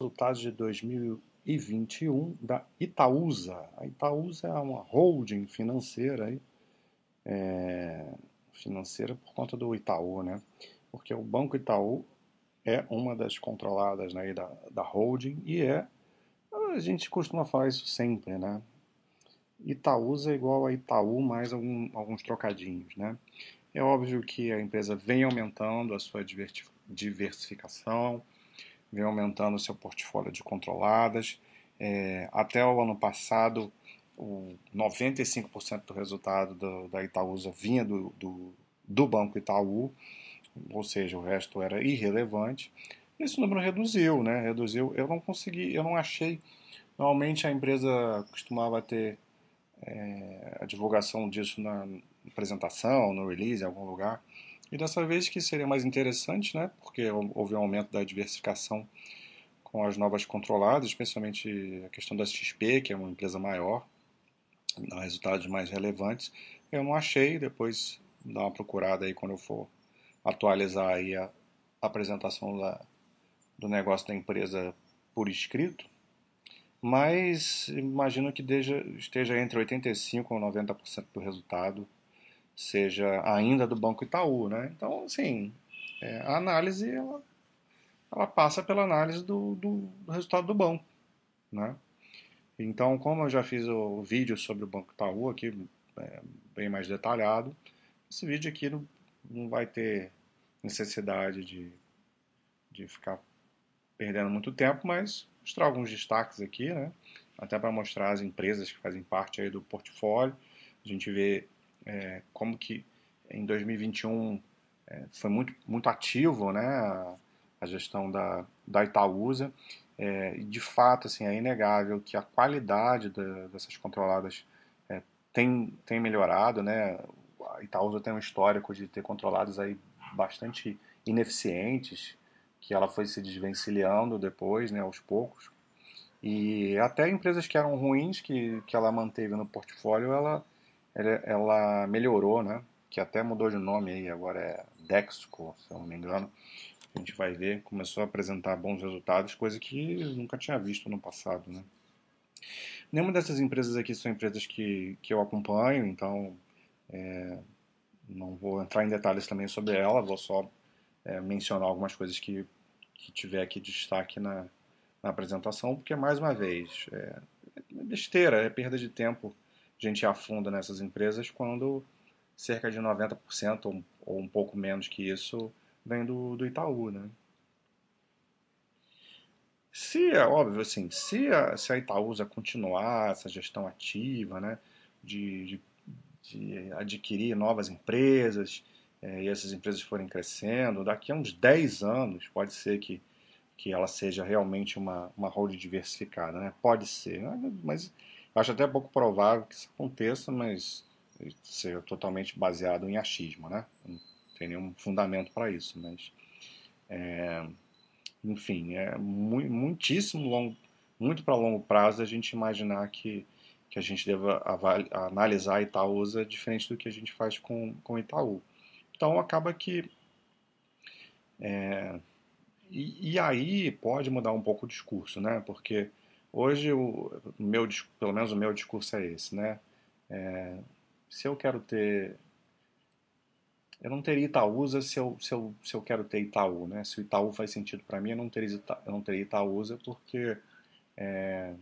resultados de 2021 da Itaúsa. A Itaúsa é uma holding financeira, é, financeira por conta do Itaú, né? Porque o Banco Itaú é uma das controladas né, da, da holding e é, a gente costuma falar isso sempre, né? Itaúsa é igual a Itaú mais algum, alguns trocadinhos, né? É óbvio que a empresa vem aumentando a sua diversificação, vem aumentando o seu portfólio de controladas. É, até o ano passado, o 95% do resultado do, da Itaúsa vinha do, do, do, Banco Itaú, ou seja, o resto era irrelevante. Esse número reduziu, né? Reduziu. Eu não consegui, eu não achei. Normalmente a empresa costumava ter é, a divulgação disso na apresentação, no release, em algum lugar. E dessa vez que seria mais interessante, né, porque houve um aumento da diversificação com as novas controladas, especialmente a questão da XP, que é uma empresa maior, dá resultados mais relevantes. Eu não achei, depois dá uma procurada aí quando eu for atualizar aí a apresentação da, do negócio da empresa por escrito, mas imagino que esteja entre 85% e 90% do resultado seja ainda do Banco Itaú, né? Então, assim, é, a análise ela, ela, passa pela análise do, do, do, resultado do banco, né? Então, como eu já fiz o vídeo sobre o Banco Itaú aqui, é, bem mais detalhado, esse vídeo aqui não, não vai ter necessidade de, de ficar perdendo muito tempo, mas mostrar alguns destaques aqui, né? Até para mostrar as empresas que fazem parte aí do portfólio. A gente vê é, como que em 2021 é, foi muito, muito ativo né, a, a gestão da, da Itaúsa. É, e de fato, assim, é inegável que a qualidade da, dessas controladas é, tem, tem melhorado. Né? A Itaúsa tem um histórico de ter controlados aí bastante ineficientes, que ela foi se desvencilhando depois, né, aos poucos. E até empresas que eram ruins, que, que ela manteve no portfólio, ela ela, melhorou, né? Que até mudou de nome aí, agora é Dexco, se eu não me engano. A gente vai ver, começou a apresentar bons resultados, coisa que nunca tinha visto no passado, né? Nenhuma dessas empresas aqui são empresas que, que eu acompanho, então é, não vou entrar em detalhes também sobre ela, vou só é, mencionar algumas coisas que, que tiver aqui de destaque na, na apresentação, porque, mais uma vez, é, é besteira, é perda de tempo a gente afunda nessas empresas quando cerca de 90% ou, ou um pouco menos que isso vem do, do Itaú, né? Se, é óbvio, assim, se a, se a Itaúsa continuar essa gestão ativa, né, de, de, de adquirir novas empresas, é, e essas empresas forem crescendo, daqui a uns 10 anos pode ser que, que ela seja realmente uma, uma hold diversificada, né? Pode ser, né? mas Acho até pouco provável que isso aconteça, mas seja totalmente baseado em achismo, né? Não tem nenhum fundamento para isso, mas é, enfim, é muitíssimo longo, muito para longo prazo a gente imaginar que, que a gente deva analisar Itaúsa diferente do que a gente faz com, com Itaú. Então acaba que é, e, e, aí pode mudar um pouco o discurso, né? Porque Hoje, o meu, pelo menos o meu discurso é esse, né? É, se eu quero ter... Eu não teria Itaúsa se eu, se eu, se eu quero ter Itaú, né? Se o Itaú faz sentido para mim, eu não teria, eu não teria Itaúsa porque... É,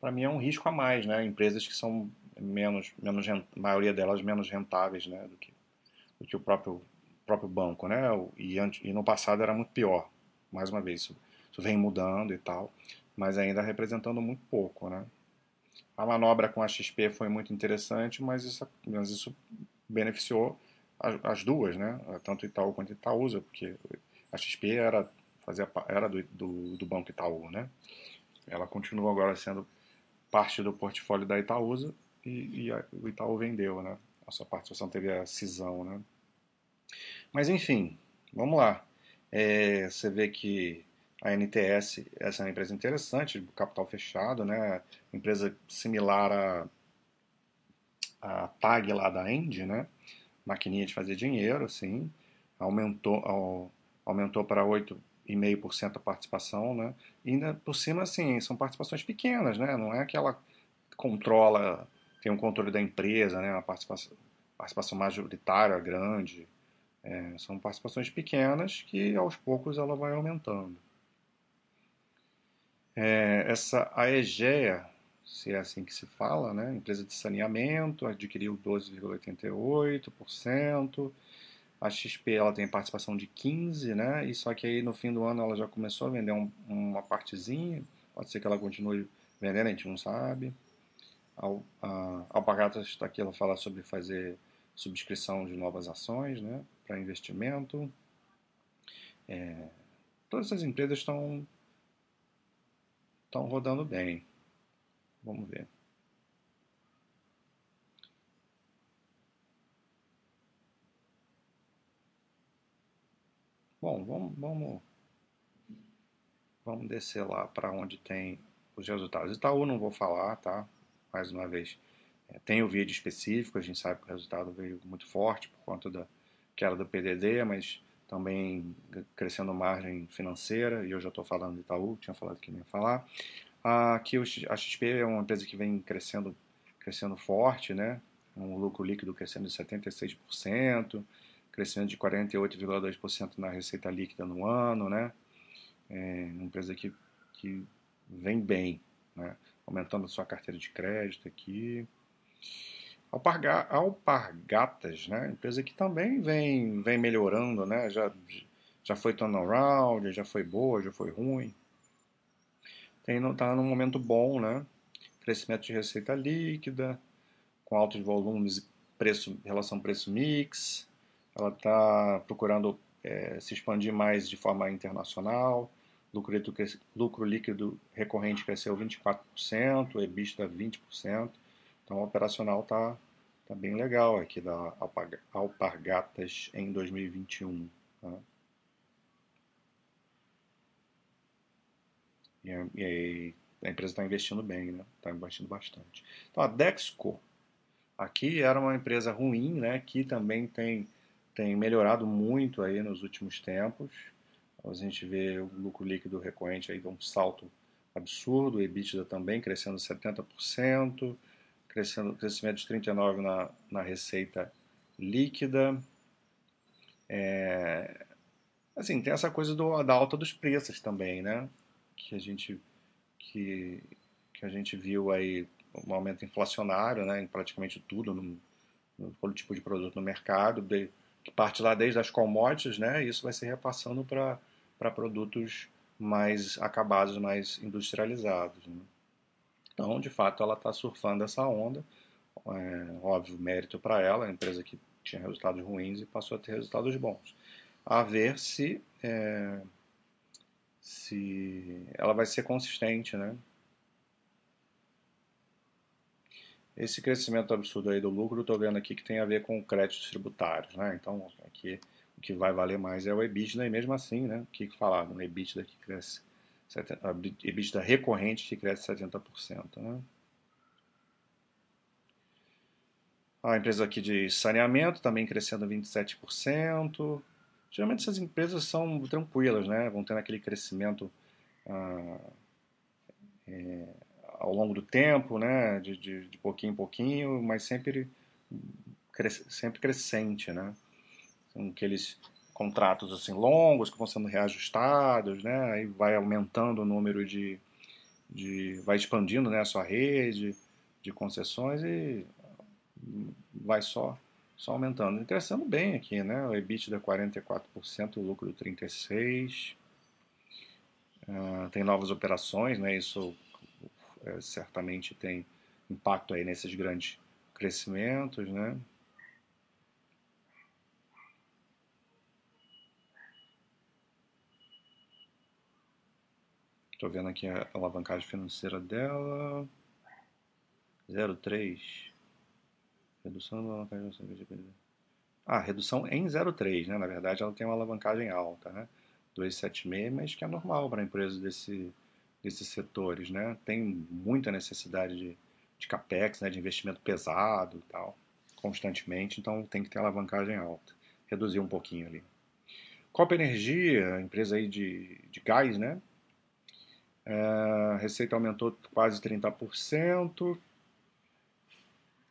para mim é um risco a mais, né? Empresas que são menos, menos a maioria delas menos rentáveis, né? Do que, do que o próprio, próprio banco, né? E, e no passado era muito pior. Mais uma vez, isso, isso vem mudando e tal mas ainda representando muito pouco, né? A manobra com a XP foi muito interessante, mas isso, mas isso beneficiou as, as, duas, né? Tanto Itaú quanto Itaúsa, porque a XP era, fazia, era do, do, do Banco Itaú, né? Ela continua agora sendo parte do portfólio da Itaúsa e, e a, o Itaú vendeu, né? A sua participação teve a cisão, né? Mas enfim, vamos lá. É, você vê que a NTS, essa é uma empresa interessante, capital fechado, né? Empresa similar à, à TAG lá da End, né? Maquininha de fazer dinheiro, assim. Aumentou, aumentou para 8,5 2,5% a participação, né? E ainda por cima, assim, são participações pequenas, né? Não é que ela controla, tem um controle da empresa, né? Uma participação, participação majoritária grande. É, são participações pequenas que aos poucos ela vai aumentando. É, essa a Egea, se é assim que se fala, né? empresa de saneamento, adquiriu 12,88%. A XP ela tem participação de 15%, né? E só que aí no fim do ano ela já começou a vender um, uma partezinha. Pode ser que ela continue vendendo, a gente não sabe. A, a Alpagatas está aqui, ela fala sobre fazer subscrição de novas ações, né? Para investimento. É, todas essas empresas estão estão rodando bem. Vamos ver. Bom, vamos, vamos, vamos descer lá para onde tem os resultados. Itaú não vou falar, tá? Mais uma vez. É, tem o vídeo específico, a gente sabe que o resultado veio muito forte por conta da queda do PDD, mas também crescendo margem financeira, e eu já estou falando de Itaú, tinha falado que não ia falar. Aqui a XP é uma empresa que vem crescendo, crescendo forte, né? um lucro líquido crescendo de 76%, crescimento de 48,2% na receita líquida no ano, né? É uma empresa que, que vem bem, né? aumentando a sua carteira de crédito aqui. Alparga, Alpargatas, né? empresa que também vem, vem melhorando, né? já, já foi turnaround, já foi boa, já foi ruim. Está num momento bom, né? crescimento de receita líquida, com altos volumes, preço, relação preço-mix, ela está procurando é, se expandir mais de forma internacional. Lucro líquido, lucro líquido recorrente cresceu 24%, EBITDA 20%. Então, o operacional está tá bem legal aqui da Alpargatas em 2021. Tá? E, e, a empresa está investindo bem, né? Está investindo bastante. Então, a Dexco, aqui era uma empresa ruim, né? Que também tem tem melhorado muito aí nos últimos tempos. A gente vê o lucro líquido recorrente aí um salto absurdo, o EBITDA também crescendo 70%, crescendo, crescimento de 39% na, na receita líquida. É, assim, tem essa coisa do, da alta dos preços também, né? Que a gente, que, que a gente viu aí um aumento inflacionário né, em praticamente tudo, no, no, todo tipo de produto no mercado, de, que parte lá desde as commodities, né? E isso vai se repassando para produtos mais acabados, mais industrializados. Né? Então, de fato, ela está surfando essa onda. É, óbvio, mérito para ela, a empresa que tinha resultados ruins e passou a ter resultados bons. A ver se, é, se ela vai ser consistente, né? Esse crescimento absurdo aí do lucro, estou vendo aqui que tem a ver com créditos tributários, né? Então, aqui o que vai valer mais é o EBITDA, e mesmo assim, né? O que falaram? O EBITDA que cresce, EBITDA recorrente que cresce 70%, né? A empresa aqui de saneamento também crescendo 27%. Geralmente essas empresas são tranquilas, né? Vão tendo aquele crescimento ah, é, ao longo do tempo, né, de, de, de pouquinho em pouquinho, mas sempre, cres, sempre crescente, né. São aqueles contratos assim longos que vão sendo reajustados, né, aí vai aumentando o número de, de vai expandindo, né, a sua rede de concessões e vai só só aumentando. E crescendo bem aqui, né? O EBITDA 44%, o lucro 36%. Uh, tem novas operações, né? Isso é, certamente tem impacto aí nesses grandes crescimentos, né? Estou vendo aqui a alavancagem financeira dela. 0,3. Redução da alavancagem financeira. Ah, redução em 0,3, né? Na verdade, ela tem uma alavancagem alta, né? 2,76, mas que é normal para empresas desse, desses setores, né? Tem muita necessidade de, de capex, né? De investimento pesado e tal, constantemente, então tem que ter alavancagem alta. Reduzir um pouquinho ali. Copa Energia, empresa aí de, de gás, né? É, a receita aumentou quase 30%.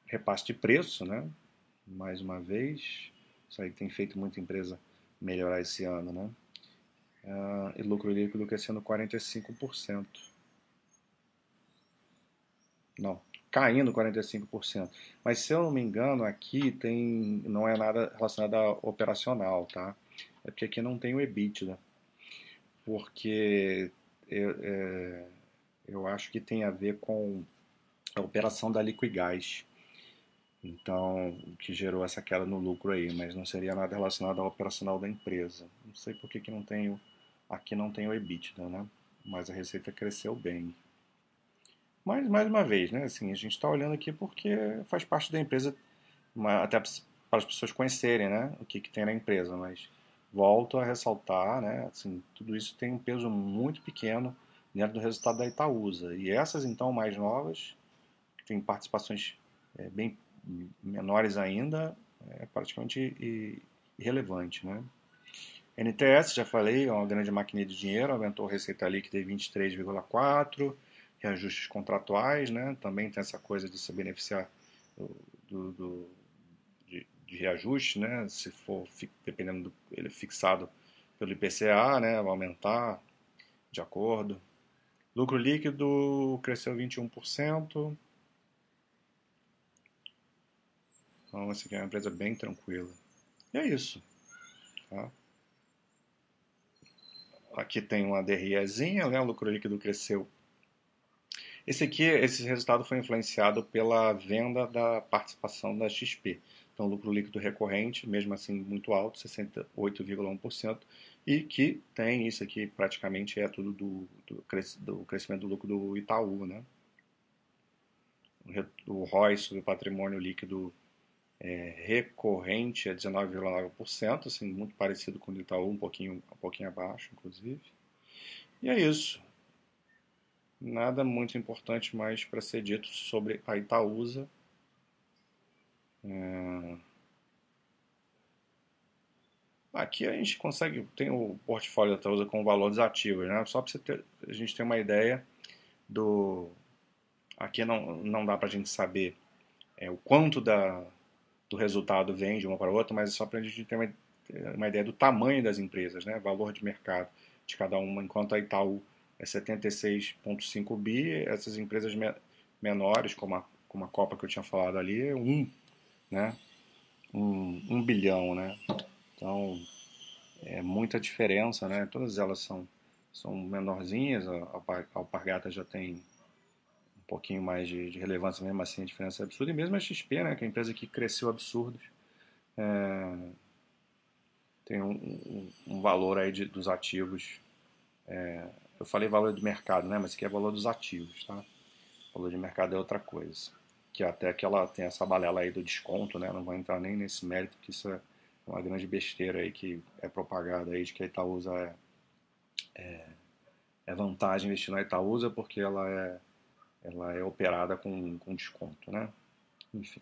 Repasse de preço, né? Mais uma vez. Isso aí tem feito muita empresa melhorar esse ano, né? Uh, e lucro líquido crescendo 45%. Não, caindo 45%. Mas se eu não me engano, aqui tem não é nada relacionado a operacional, tá? É porque aqui não tem o EBITDA. Porque eu, é, eu acho que tem a ver com a operação da Liquigás. Então, que gerou essa queda no lucro aí, mas não seria nada relacionado ao operacional da empresa. Não sei por que, que não tem o, aqui não tem o EBITDA, né? Mas a receita cresceu bem. Mas, mais uma vez, né? Assim, a gente está olhando aqui porque faz parte da empresa, até para as pessoas conhecerem, né? O que, que tem na empresa, mas volto a ressaltar, né? Assim, tudo isso tem um peso muito pequeno dentro do resultado da Itaúsa. E essas, então, mais novas, que têm participações é, bem menores ainda, é praticamente irrelevante. Né? NTS, já falei, é uma grande máquina de dinheiro, aumentou a receita líquida em 23,4%, reajustes contratuais, né? também tem essa coisa de se beneficiar do, do de, reajuste, né? se for dependendo do ele fixado pelo IPCA, né? vai aumentar de acordo. Lucro líquido cresceu 21%, Então, essa aqui é uma empresa bem tranquila. E é isso. Tá? Aqui tem uma DREzinha, né? o lucro líquido cresceu. Esse aqui, esse resultado foi influenciado pela venda da participação da XP. Então, lucro líquido recorrente, mesmo assim muito alto, 68,1%, e que tem isso aqui praticamente é tudo do, do, do crescimento do lucro do Itaú, né? O ROI sobre o patrimônio líquido é, recorrente é 19,9%, assim, muito parecido com o Itaú, um pouquinho, um pouquinho abaixo, inclusive. E é isso. Nada muito importante mais para ser dito sobre a Itaúsa. É... Aqui a gente consegue, tem o portfólio da Itaúsa com valor dos ativos, né? só para a gente ter uma ideia do... Aqui não, não dá para a gente saber é, o quanto da, do resultado vem de uma para outra, mas é só para a gente ter uma, uma, ideia do tamanho das empresas, né? valor de mercado de cada uma, enquanto a Itaú é 76,5 bi, essas empresas me, menores, como a, como a Copa que eu tinha falado ali, é um, né? um, um bilhão. Né? Então, é muita diferença, né? todas elas são, são menorzinhas, a, Alpargata já tem pouquinho mais de, de, relevância, mesmo assim a diferença é absurda. E mesmo a XP, né, que é a empresa que cresceu absurdos, é, tem um, um, um, valor aí de, dos ativos. É, eu falei valor de mercado, né, mas aqui é valor dos ativos, tá? Valor de mercado é outra coisa. Que até que ela tem essa balela aí do desconto, né? Não vou entrar nem nesse mérito, que isso é uma grande besteira aí que é propagada aí de que a Itaúsa é, é, é vantagem investir na Itaúsa porque ela é ela é operada com, com desconto, né? Enfim,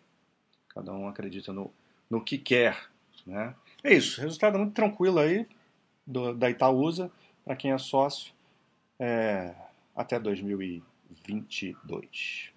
cada um acredita no, no que quer, né? É isso, resultado muito tranquilo aí do, da Itaúsa para quem é sócio é, até 2022.